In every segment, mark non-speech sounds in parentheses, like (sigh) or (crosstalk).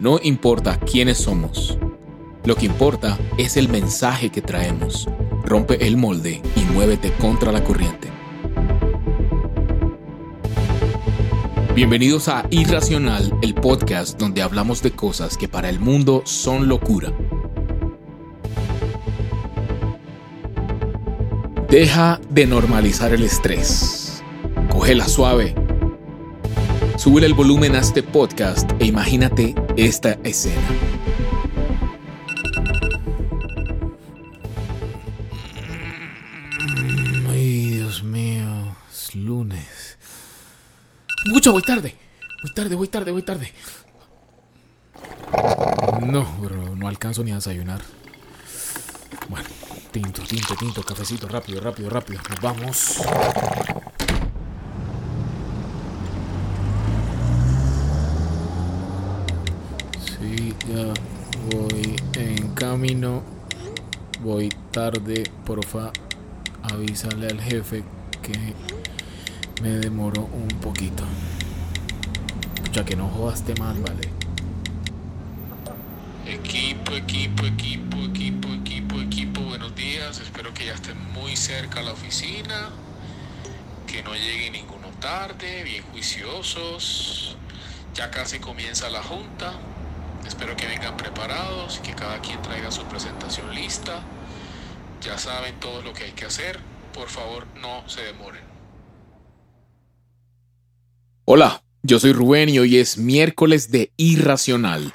No importa quiénes somos. Lo que importa es el mensaje que traemos. Rompe el molde y muévete contra la corriente. Bienvenidos a Irracional, el podcast donde hablamos de cosas que para el mundo son locura. Deja de normalizar el estrés. Cógela suave. Sube el volumen a este podcast e imagínate esta escena. Ay, Dios mío, es lunes. Mucho, voy tarde. Voy tarde, voy tarde, voy tarde. No, bro, no alcanzo ni a desayunar. Bueno, tinto, tinto, tinto, cafecito, rápido, rápido, rápido. Nos vamos. Voy en camino. Voy tarde, porfa. Avísale al jefe que me demoro un poquito. Ya que no jodaste mal, vale. Equipo, equipo, equipo, equipo, equipo, equipo, buenos días. Espero que ya estén muy cerca a la oficina. Que no llegue ninguno tarde, bien juiciosos. Ya casi comienza la junta. Espero que vengan preparados y que cada quien traiga su presentación lista. Ya saben todo lo que hay que hacer. Por favor, no se demoren. Hola, yo soy Rubén y hoy es miércoles de Irracional,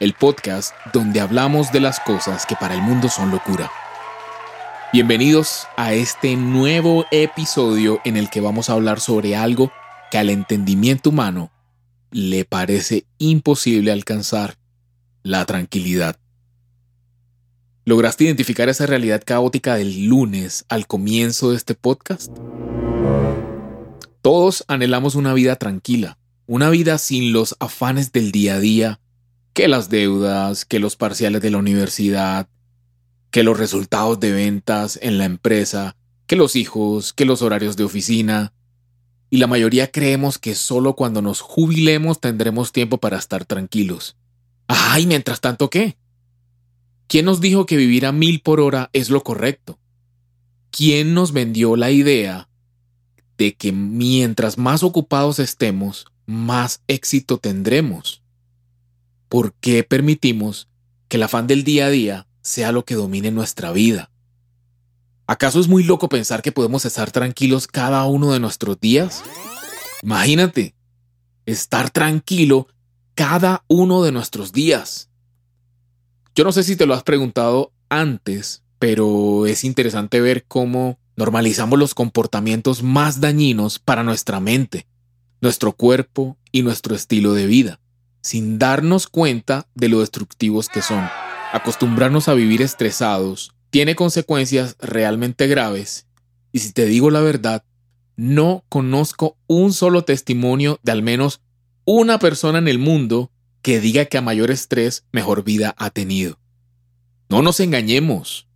el podcast donde hablamos de las cosas que para el mundo son locura. Bienvenidos a este nuevo episodio en el que vamos a hablar sobre algo que al entendimiento humano le parece imposible alcanzar, la tranquilidad. ¿Lograste identificar esa realidad caótica del lunes al comienzo de este podcast? Todos anhelamos una vida tranquila, una vida sin los afanes del día a día, que las deudas, que los parciales de la universidad, que los resultados de ventas en la empresa, que los hijos, que los horarios de oficina. Y la mayoría creemos que solo cuando nos jubilemos tendremos tiempo para estar tranquilos. Ay, mientras tanto, ¿qué? ¿Quién nos dijo que vivir a mil por hora es lo correcto? ¿Quién nos vendió la idea de que mientras más ocupados estemos, más éxito tendremos? ¿Por qué permitimos que el afán del día a día sea lo que domine nuestra vida? ¿Acaso es muy loco pensar que podemos estar tranquilos cada uno de nuestros días? Imagínate, estar tranquilo cada uno de nuestros días. Yo no sé si te lo has preguntado antes, pero es interesante ver cómo normalizamos los comportamientos más dañinos para nuestra mente, nuestro cuerpo y nuestro estilo de vida, sin darnos cuenta de lo destructivos que son. Acostumbrarnos a vivir estresados tiene consecuencias realmente graves y si te digo la verdad, no conozco un solo testimonio de al menos una persona en el mundo que diga que a mayor estrés, mejor vida ha tenido. No nos engañemos.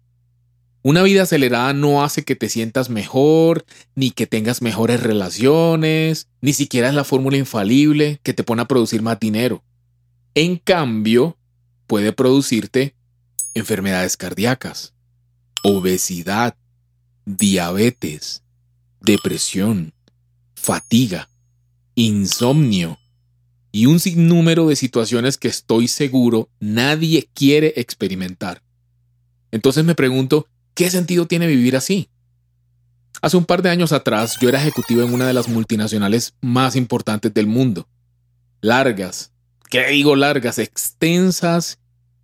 Una vida acelerada no hace que te sientas mejor, ni que tengas mejores relaciones, ni siquiera es la fórmula infalible que te pone a producir más dinero. En cambio, puede producirte enfermedades cardíacas, obesidad, diabetes, depresión, fatiga, insomnio y un sinnúmero de situaciones que estoy seguro nadie quiere experimentar. Entonces me pregunto, ¿qué sentido tiene vivir así? Hace un par de años atrás yo era ejecutivo en una de las multinacionales más importantes del mundo. Largas, ¿qué digo largas? Extensas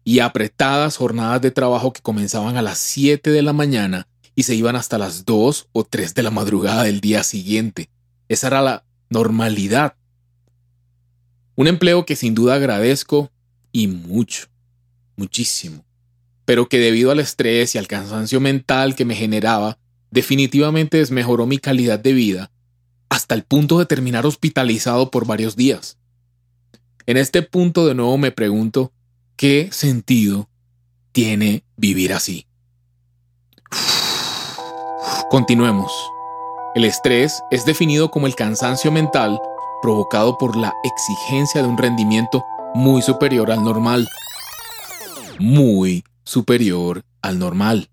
y apretadas jornadas de trabajo que comenzaban a las 7 de la mañana y se iban hasta las 2 o 3 de la madrugada del día siguiente. Esa era la normalidad. Un empleo que sin duda agradezco y mucho, muchísimo, pero que debido al estrés y al cansancio mental que me generaba, definitivamente desmejoró mi calidad de vida hasta el punto de terminar hospitalizado por varios días. En este punto de nuevo me pregunto, ¿qué sentido tiene vivir así? Continuemos. El estrés es definido como el cansancio mental provocado por la exigencia de un rendimiento muy superior al normal. Muy superior al normal.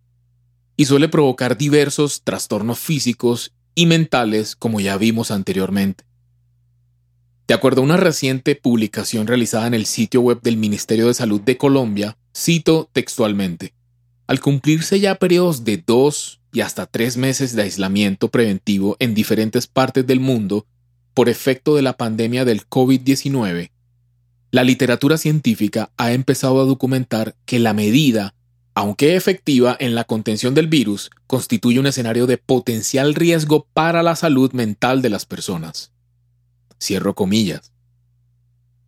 Y suele provocar diversos trastornos físicos y mentales como ya vimos anteriormente. De acuerdo a una reciente publicación realizada en el sitio web del Ministerio de Salud de Colombia, cito textualmente, al cumplirse ya periodos de dos y hasta tres meses de aislamiento preventivo en diferentes partes del mundo por efecto de la pandemia del COVID-19, la literatura científica ha empezado a documentar que la medida, aunque efectiva en la contención del virus, constituye un escenario de potencial riesgo para la salud mental de las personas. Cierro comillas.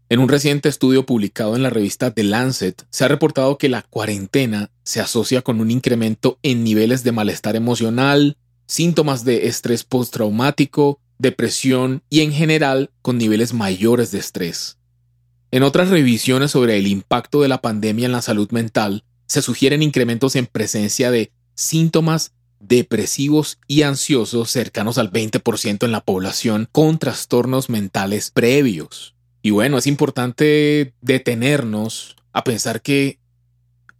En un reciente estudio publicado en la revista The Lancet, se ha reportado que la cuarentena se asocia con un incremento en niveles de malestar emocional, síntomas de estrés postraumático, depresión y en general con niveles mayores de estrés. En otras revisiones sobre el impacto de la pandemia en la salud mental, se sugieren incrementos en presencia de síntomas depresivos y ansiosos cercanos al 20% en la población con trastornos mentales previos. Y bueno, es importante detenernos a pensar que,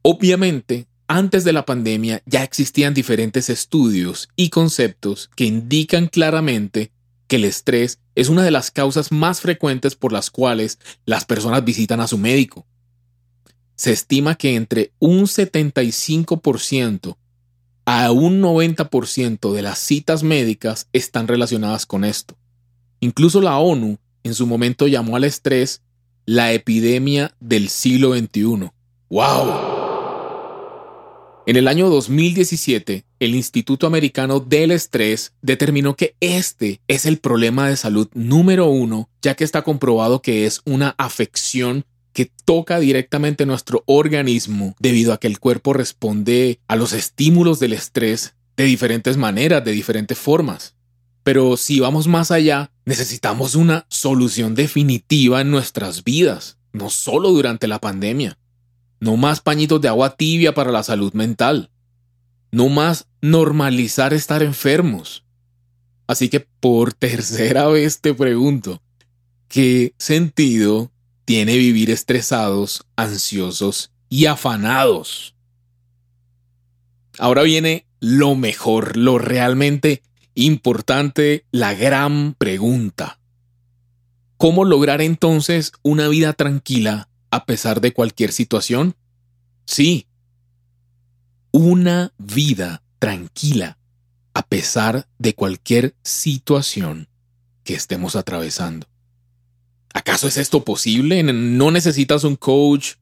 obviamente, antes de la pandemia ya existían diferentes estudios y conceptos que indican claramente que el estrés es una de las causas más frecuentes por las cuales las personas visitan a su médico. Se estima que entre un 75% a un 90% de las citas médicas están relacionadas con esto. Incluso la ONU en su momento llamó al estrés la epidemia del siglo XXI. ¡Wow! En el año 2017, el Instituto Americano del Estrés determinó que este es el problema de salud número uno, ya que está comprobado que es una afección que toca directamente nuestro organismo debido a que el cuerpo responde a los estímulos del estrés de diferentes maneras, de diferentes formas. Pero si vamos más allá, necesitamos una solución definitiva en nuestras vidas, no solo durante la pandemia. No más pañitos de agua tibia para la salud mental. No más normalizar estar enfermos. Así que por (laughs) tercera vez te pregunto, ¿qué sentido tiene vivir estresados, ansiosos y afanados? Ahora viene lo mejor, lo realmente importante, la gran pregunta. ¿Cómo lograr entonces una vida tranquila a pesar de cualquier situación? Sí, una vida tranquila a pesar de cualquier situación que estemos atravesando. ¿Acaso es esto posible? No necesitas un coach,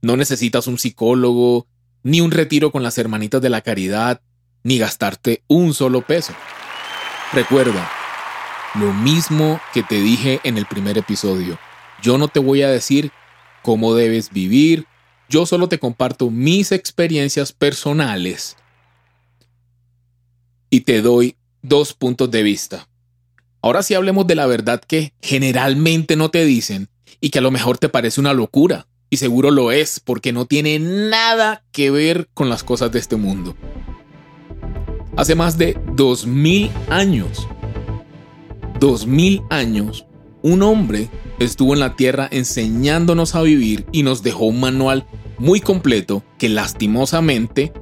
no necesitas un psicólogo, ni un retiro con las hermanitas de la caridad, ni gastarte un solo peso. Recuerda, lo mismo que te dije en el primer episodio, yo no te voy a decir cómo debes vivir. Yo solo te comparto mis experiencias personales y te doy dos puntos de vista. Ahora sí hablemos de la verdad que generalmente no te dicen y que a lo mejor te parece una locura. Y seguro lo es porque no tiene nada que ver con las cosas de este mundo. Hace más de dos mil años, dos mil años, un hombre estuvo en la tierra enseñándonos a vivir y nos dejó un manual muy completo que lastimosamente,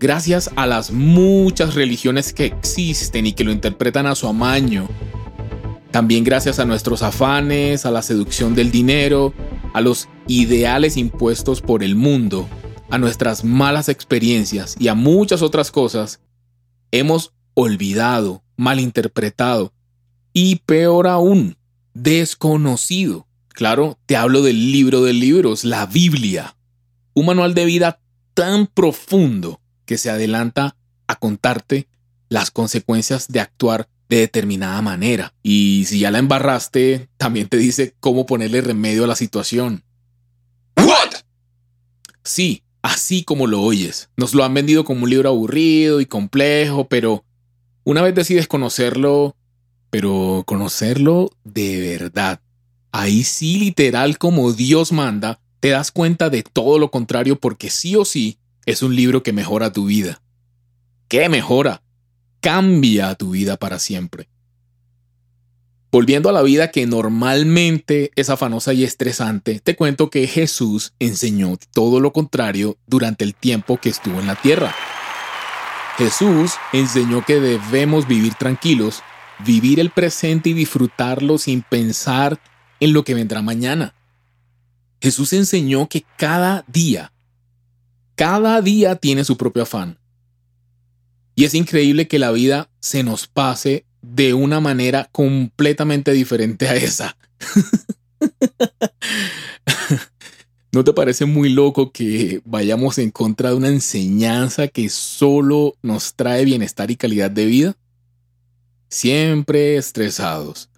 gracias a las muchas religiones que existen y que lo interpretan a su amaño, también gracias a nuestros afanes, a la seducción del dinero, a los ideales impuestos por el mundo, a nuestras malas experiencias y a muchas otras cosas, hemos olvidado, malinterpretado y peor aún, desconocido. Claro, te hablo del libro de libros, la Biblia. Un manual de vida tan profundo que se adelanta a contarte las consecuencias de actuar de determinada manera. Y si ya la embarraste, también te dice cómo ponerle remedio a la situación. ¿What? Sí, así como lo oyes. Nos lo han vendido como un libro aburrido y complejo, pero una vez decides conocerlo, pero conocerlo de verdad. Ahí sí, literal, como Dios manda, te das cuenta de todo lo contrario porque sí o sí es un libro que mejora tu vida. ¿Qué mejora? Cambia tu vida para siempre. Volviendo a la vida que normalmente es afanosa y estresante, te cuento que Jesús enseñó todo lo contrario durante el tiempo que estuvo en la tierra. Jesús enseñó que debemos vivir tranquilos, vivir el presente y disfrutarlo sin pensar en lo que vendrá mañana. Jesús enseñó que cada día, cada día tiene su propio afán. Y es increíble que la vida se nos pase de una manera completamente diferente a esa. (laughs) ¿No te parece muy loco que vayamos en contra de una enseñanza que solo nos trae bienestar y calidad de vida? Siempre estresados,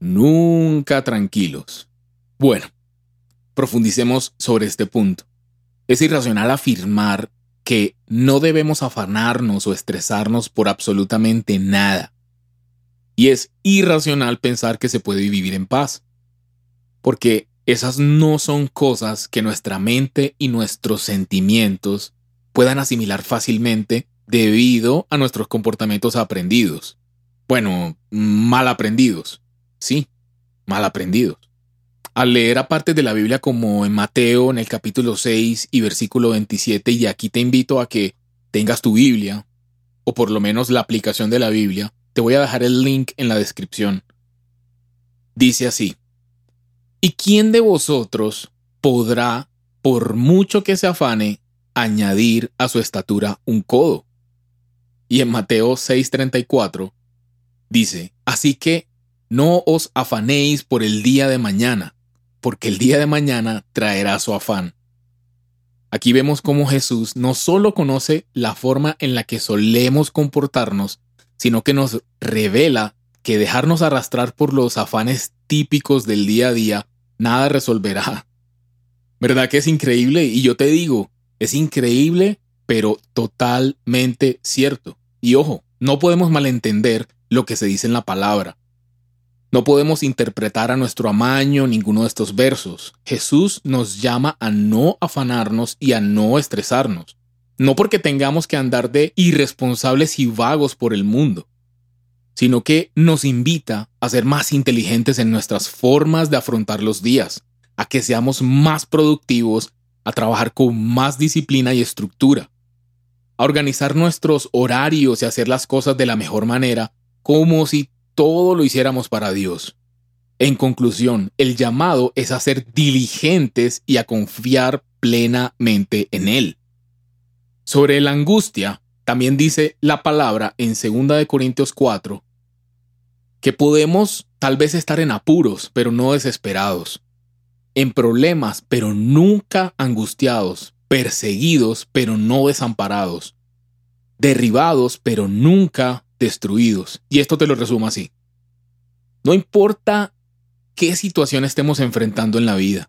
nunca tranquilos. Bueno, profundicemos sobre este punto. Es irracional afirmar que no debemos afanarnos o estresarnos por absolutamente nada. Y es irracional pensar que se puede vivir en paz. Porque esas no son cosas que nuestra mente y nuestros sentimientos puedan asimilar fácilmente debido a nuestros comportamientos aprendidos. Bueno, mal aprendidos. Sí, mal aprendidos. Al leer aparte de la Biblia como en Mateo en el capítulo 6 y versículo 27, y aquí te invito a que tengas tu Biblia, o por lo menos la aplicación de la Biblia, te voy a dejar el link en la descripción. Dice así, ¿y quién de vosotros podrá, por mucho que se afane, añadir a su estatura un codo? Y en Mateo 6:34 dice, así que no os afanéis por el día de mañana, porque el día de mañana traerá su afán. Aquí vemos cómo Jesús no solo conoce la forma en la que solemos comportarnos, sino que nos revela que dejarnos arrastrar por los afanes típicos del día a día nada resolverá. ¿Verdad que es increíble? Y yo te digo, es increíble, pero totalmente cierto. Y ojo, no podemos malentender lo que se dice en la palabra. No podemos interpretar a nuestro amaño ninguno de estos versos. Jesús nos llama a no afanarnos y a no estresarnos no porque tengamos que andar de irresponsables y vagos por el mundo, sino que nos invita a ser más inteligentes en nuestras formas de afrontar los días, a que seamos más productivos, a trabajar con más disciplina y estructura, a organizar nuestros horarios y hacer las cosas de la mejor manera, como si todo lo hiciéramos para Dios. En conclusión, el llamado es a ser diligentes y a confiar plenamente en Él. Sobre la angustia, también dice la palabra en 2 Corintios 4 que podemos tal vez estar en apuros, pero no desesperados, en problemas, pero nunca angustiados, perseguidos, pero no desamparados, derribados, pero nunca destruidos. Y esto te lo resumo así. No importa qué situación estemos enfrentando en la vida,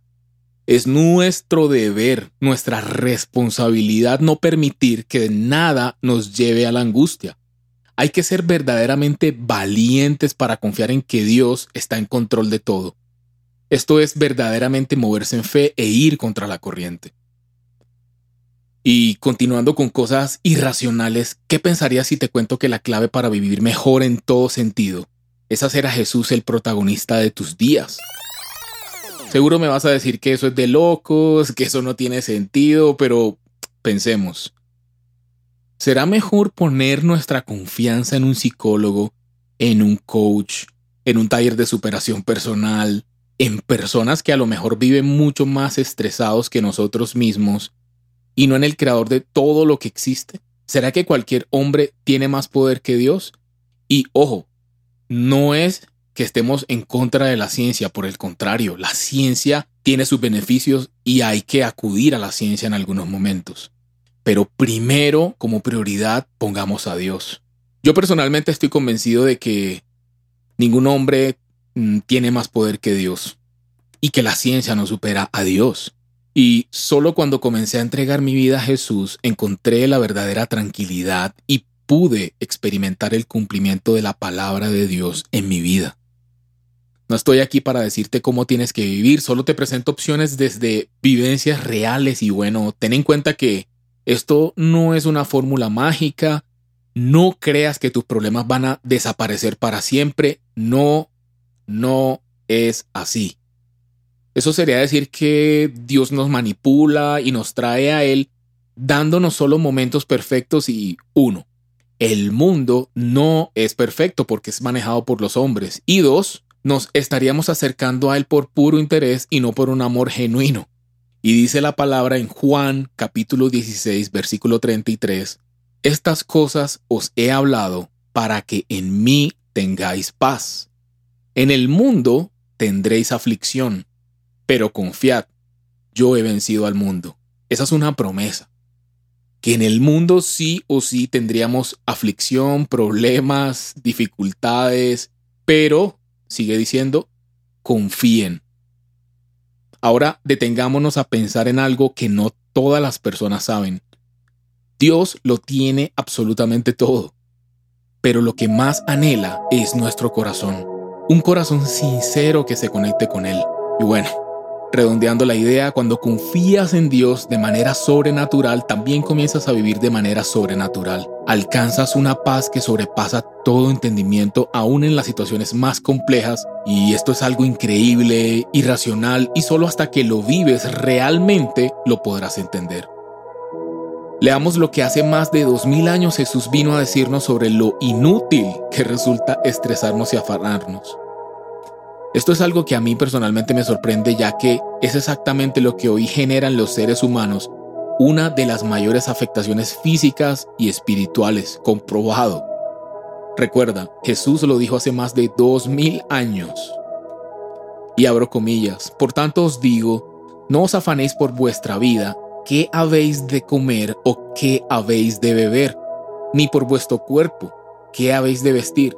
es nuestro deber, nuestra responsabilidad no permitir que nada nos lleve a la angustia. Hay que ser verdaderamente valientes para confiar en que Dios está en control de todo. Esto es verdaderamente moverse en fe e ir contra la corriente. Y continuando con cosas irracionales, ¿qué pensarías si te cuento que la clave para vivir mejor en todo sentido es hacer a Jesús el protagonista de tus días? Seguro me vas a decir que eso es de locos, que eso no tiene sentido, pero pensemos. ¿Será mejor poner nuestra confianza en un psicólogo, en un coach, en un taller de superación personal, en personas que a lo mejor viven mucho más estresados que nosotros mismos y no en el creador de todo lo que existe? ¿Será que cualquier hombre tiene más poder que Dios? Y ojo, no es que estemos en contra de la ciencia, por el contrario, la ciencia tiene sus beneficios y hay que acudir a la ciencia en algunos momentos. Pero primero, como prioridad, pongamos a Dios. Yo personalmente estoy convencido de que ningún hombre mm, tiene más poder que Dios y que la ciencia no supera a Dios. Y solo cuando comencé a entregar mi vida a Jesús encontré la verdadera tranquilidad y pude experimentar el cumplimiento de la palabra de Dios en mi vida. No estoy aquí para decirte cómo tienes que vivir, solo te presento opciones desde vivencias reales y bueno, ten en cuenta que esto no es una fórmula mágica, no creas que tus problemas van a desaparecer para siempre, no no es así. Eso sería decir que Dios nos manipula y nos trae a Él dándonos solo momentos perfectos y uno, el mundo no es perfecto porque es manejado por los hombres. Y dos, nos estaríamos acercando a Él por puro interés y no por un amor genuino. Y dice la palabra en Juan capítulo 16 versículo 33, Estas cosas os he hablado para que en mí tengáis paz. En el mundo tendréis aflicción, pero confiad, yo he vencido al mundo. Esa es una promesa. Que en el mundo sí o sí tendríamos aflicción, problemas, dificultades, pero, sigue diciendo, confíen. Ahora detengámonos a pensar en algo que no todas las personas saben. Dios lo tiene absolutamente todo, pero lo que más anhela es nuestro corazón, un corazón sincero que se conecte con Él. Y bueno, Redondeando la idea, cuando confías en Dios de manera sobrenatural, también comienzas a vivir de manera sobrenatural. Alcanzas una paz que sobrepasa todo entendimiento, aún en las situaciones más complejas, y esto es algo increíble, irracional, y solo hasta que lo vives realmente lo podrás entender. Leamos lo que hace más de dos mil años Jesús vino a decirnos sobre lo inútil que resulta estresarnos y afanarnos. Esto es algo que a mí personalmente me sorprende ya que es exactamente lo que hoy generan los seres humanos, una de las mayores afectaciones físicas y espirituales, comprobado. Recuerda, Jesús lo dijo hace más de dos mil años. Y abro comillas, por tanto os digo, no os afanéis por vuestra vida, qué habéis de comer o qué habéis de beber, ni por vuestro cuerpo, qué habéis de vestir.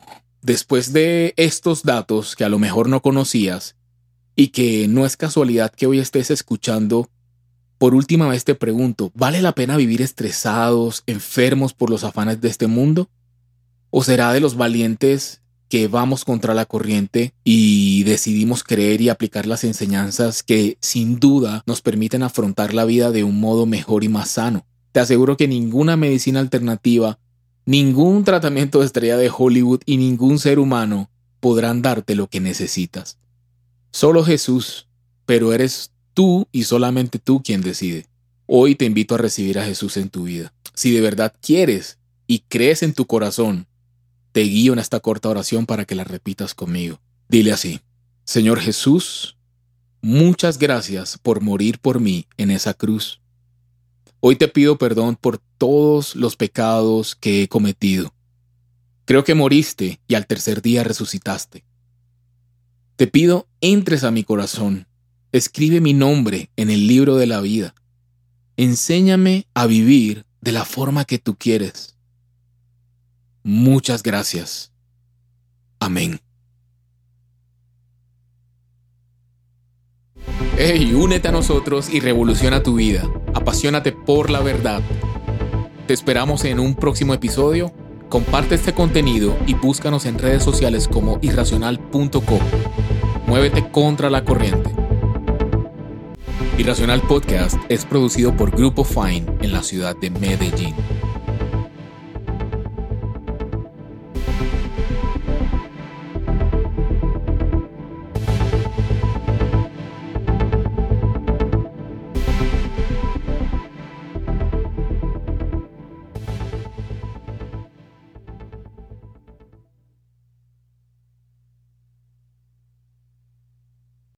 Después de estos datos que a lo mejor no conocías y que no es casualidad que hoy estés escuchando, por última vez te pregunto, ¿vale la pena vivir estresados, enfermos por los afanes de este mundo? ¿O será de los valientes que vamos contra la corriente y decidimos creer y aplicar las enseñanzas que sin duda nos permiten afrontar la vida de un modo mejor y más sano? Te aseguro que ninguna medicina alternativa Ningún tratamiento de estrella de Hollywood y ningún ser humano podrán darte lo que necesitas. Solo Jesús, pero eres tú y solamente tú quien decide. Hoy te invito a recibir a Jesús en tu vida. Si de verdad quieres y crees en tu corazón, te guío en esta corta oración para que la repitas conmigo. Dile así, Señor Jesús, muchas gracias por morir por mí en esa cruz Hoy te pido perdón por todos los pecados que he cometido. Creo que moriste y al tercer día resucitaste. Te pido entres a mi corazón, escribe mi nombre en el libro de la vida. Enséñame a vivir de la forma que tú quieres. Muchas gracias. Amén. Hey, únete a nosotros y revoluciona tu vida. Apasionate por la verdad. Te esperamos en un próximo episodio. Comparte este contenido y búscanos en redes sociales como irracional.com. Muévete contra la corriente. Irracional Podcast es producido por Grupo Fine en la ciudad de Medellín.